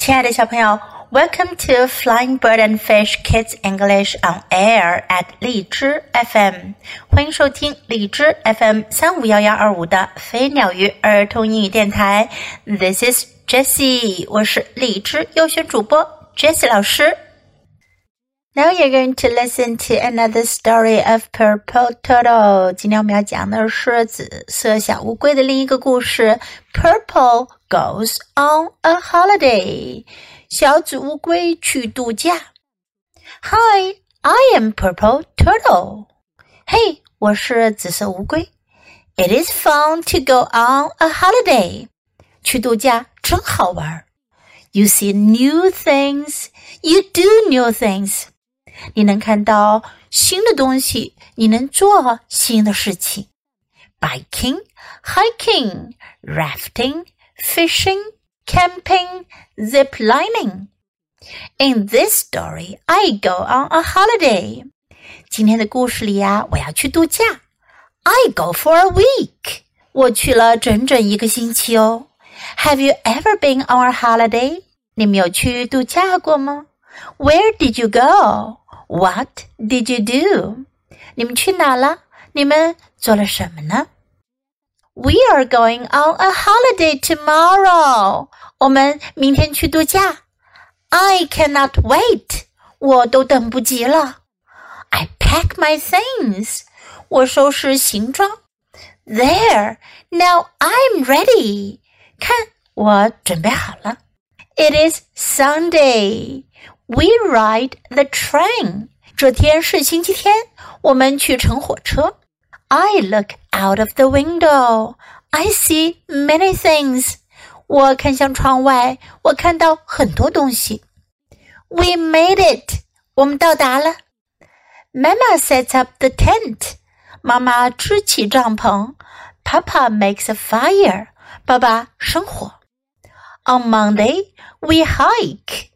亲爱的小朋友，Welcome to Flying Bird and Fish Kids English on Air at 荔枝 FM，欢迎收听荔枝 FM 三五幺幺二五的飞鸟鱼儿童英语电台。This is Jessie，我是荔枝优选主播 Jessie 老师。Now you're going to listen to another story of Purple Turtle。今天我们要讲的是紫色小乌龟的另一个故事。Purple goes on a holiday。小紫乌龟去度假。Hi, I am Purple Turtle。嘿，我是紫色乌龟。It is fun to go on a holiday。去度假真好玩。You see new things. You do new things. 你能看到新的东西，你能做新的事情。Biking, hiking, rafting, fishing, camping, zip lining. In this story, I go on a holiday. 今天的故事里呀，我要去度假。I go for a week. 我去了整整一个星期哦。Have you ever been on a holiday? 你们有去度假过吗？Where did you go? What did you do？你们去哪了？你们做了什么呢？We are going on a holiday tomorrow。我们明天去度假。I cannot wait。我都等不及了。I pack my things。我收拾行装。There。Now I'm ready。看，我准备好了。It is Sunday。 we ride the train. 这天是星期天，我们去乘火车。I look out of the window. I see many things. 我看向窗外，我看到很多东西。We made it. 我们到达了。Mama sets up the tent. 妈妈支起帐篷。Papa makes a fire. 爸爸生火。On Monday, we hike.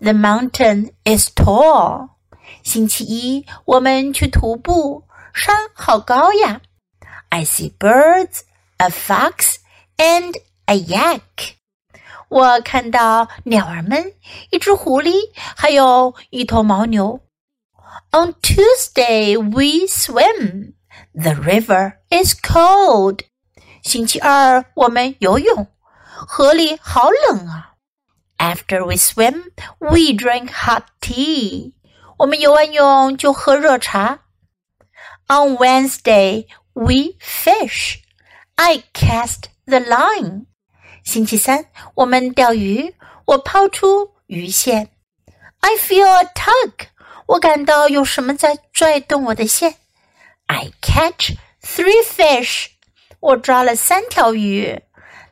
The mountain is tall. 星期一，我们去徒步，山好高呀。I see birds, a fox, and a yak. 我看到鸟儿们，一只狐狸，还有一头牦牛。On Tuesday we swim. The river is cold. 星期二我们游泳，河里好冷啊。 after we swim, we drink hot tea. 我们游完泳就喝热茶。On Wednesday, we fish. I cast the line. 星期三，我们钓鱼，我抛出鱼线。I feel a tug. 我感到有什么在拽动我的线。I catch three fish. 我抓了三条鱼。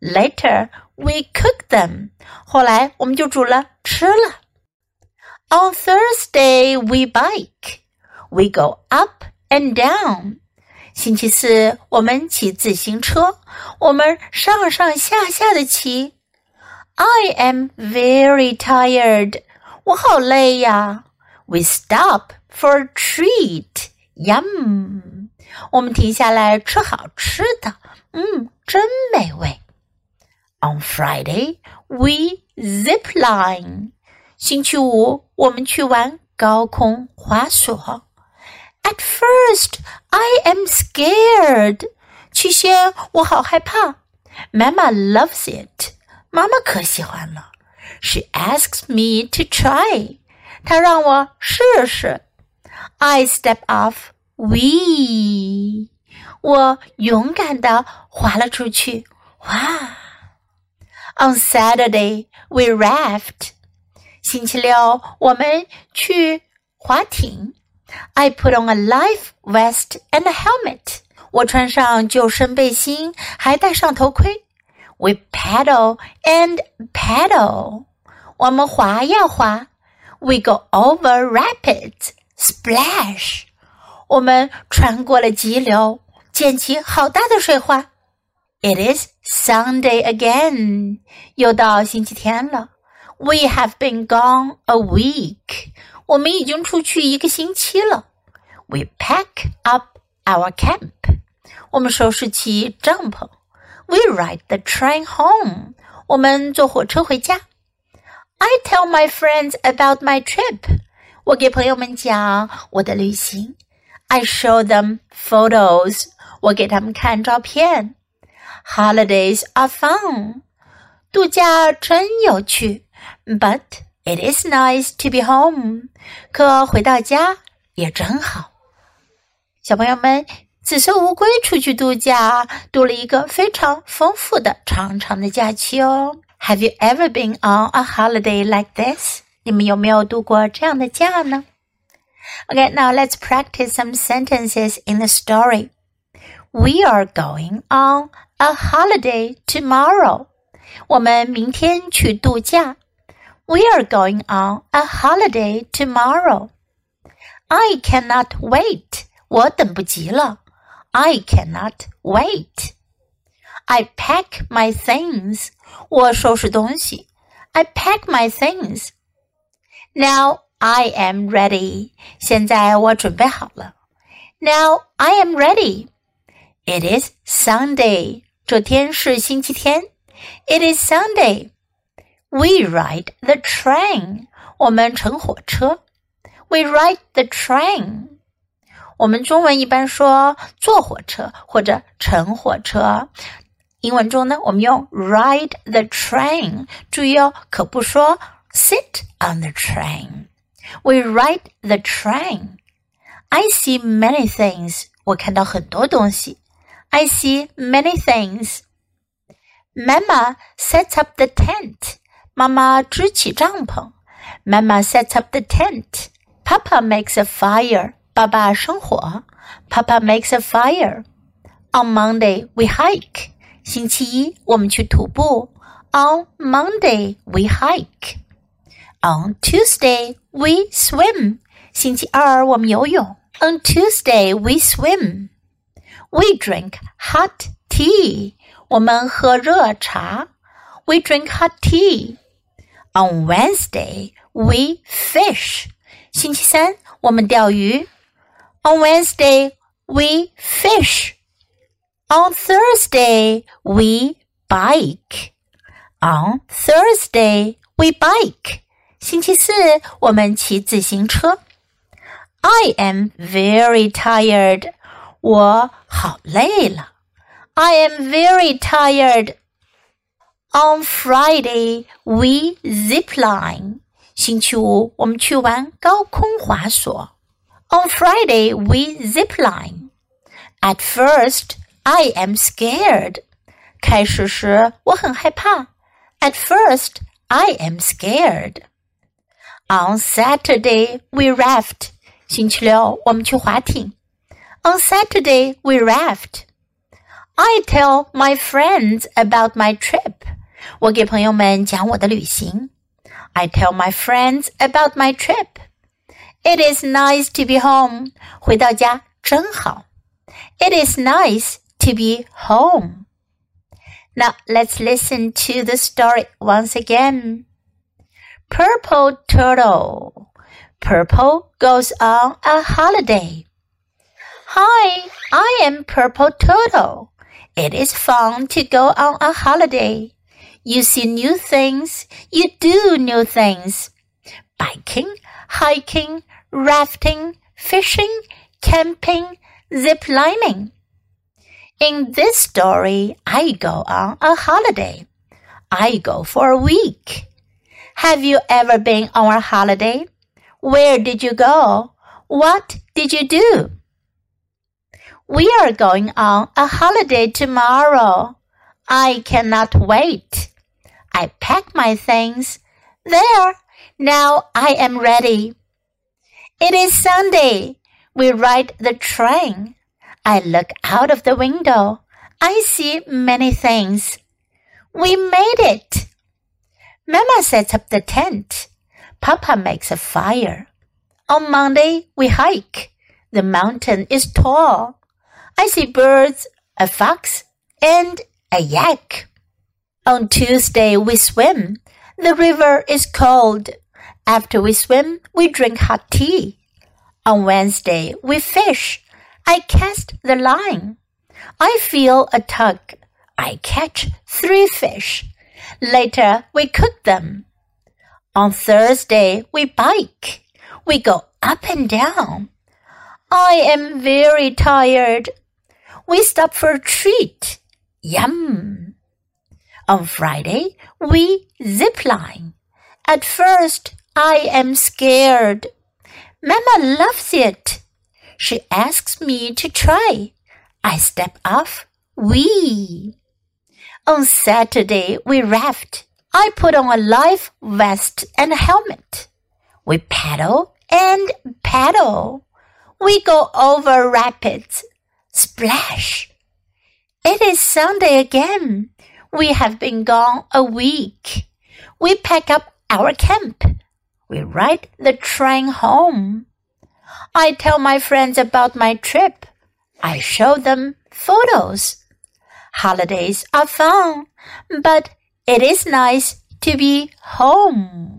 Later, we cook them. 后来我们就煮了吃了。On Thursday, we bike. We go up and down. 星期四我们骑自行车，我们上上下下的骑。I am very tired. 我好累呀。We stop for a treat. Yum. 我们停下来吃好吃的，嗯，真美味。on Friday, we zip line. 星期五我们去玩高空滑索。At first, I am scared. 起先我好害怕。Mama loves it. 妈妈可喜欢了。She asks me to try. 她让我试试。I step off. We. 我勇敢地滑了出去。哇 ！on Saturday, we raft. 星期六我们去划艇。I put on a life vest and a helmet. 我穿上救生背心，还戴上头盔。We paddle and paddle. 我们划呀划。We go over rapids. Splash. 我们穿过了急流，溅起好大的水花。 it is Sunday again. 又到星期天了。We have been gone a week. 我们已经出去一个星期了。We pack up our camp. 我们收拾起帐篷。We ride the train home. 我们坐火车回家。 I tell my friends about my trip. 我给朋友们讲我的旅行。I show them photos. 我给他们看照片。 Holidays are fun. 度假真有趣。But it is nice to be home. 可回到家也真好。小朋友们，紫色乌龟出去度假，度了一个非常丰富的长长的假期哦。Have you ever been on a holiday like this？你们有没有度过这样的假呢？Okay, now let's practice some sentences in the story. We are going on a holiday tomorrow. 我们明天去度假。We are going on a holiday tomorrow. I cannot wait. 我等不及了。I cannot wait. I pack my things. 我收拾东西。I pack my things. Now I am ready. 现在我准备好了。Now I am ready. It is Sunday. 这天是星期天。It is Sunday. We ride the train. 我们乘火车。We ride the train. 我们中文一般说坐火车或者乘火车。英文中呢，我们用 ride the train。注意哦，可不说 sit on the train。We ride the train. I see many things. 我看到很多东西。 I see many things. Mama sets up the tent. 妈妈支起帐篷。Mama sets up the tent. Papa makes a fire. 爸爸生火。Papa makes a fire. On Monday we hike. 星期一我们去徒步。On Monday we hike. On Tuesday we swim. 星期二我们游泳。On Tuesday we swim. We drink hot tea. 我们喝热茶。We drink hot tea. On Wednesday we fish. 星期三我们钓鱼。On Wednesday, we fish. On Thursday, we bike. On Thursday, we bike. 星期四，我们骑自行车。I am very tired. 我好累了。I am very tired. On Friday, we zip line. 星期五，我们去玩高空滑索。on Friday, we zipline. At first, I am scared. 开始时我很害怕。At first, I am scared. On Saturday, we raft. 星期六我们去划艇。 On Saturday, we raft. I tell my friends about my trip. 我给朋友们讲我的旅行。I tell my friends about my trip. It is nice to be home. 回到家真好。It is nice to be home. Now let's listen to the story once again. Purple Turtle. Purple goes on a holiday. Hi, I am Purple Turtle. It is fun to go on a holiday. You see new things, you do new things. Biking, hiking, rafting, fishing, camping, zip lining. In this story, I go on a holiday. I go for a week. Have you ever been on a holiday? Where did you go? What did you do? We are going on a holiday tomorrow. I cannot wait. I pack my things. There, now I am ready. It is Sunday. We ride the train. I look out of the window. I see many things. We made it. Mama sets up the tent. Papa makes a fire. On Monday, we hike. The mountain is tall. I see birds, a fox, and a yak. On Tuesday, we swim. The river is cold. After we swim, we drink hot tea. On Wednesday, we fish. I cast the line. I feel a tug. I catch three fish. Later, we cook them. On Thursday, we bike. We go up and down. I am very tired. We stop for a treat. Yum. On Friday, we zip line. At first, I am scared. Mama loves it. She asks me to try. I step off. We. On Saturday, we raft. I put on a life vest and a helmet. We paddle and paddle. We go over rapids. Splash. It is Sunday again. We have been gone a week. We pack up our camp. We ride the train home. I tell my friends about my trip. I show them photos. Holidays are fun, but it is nice to be home.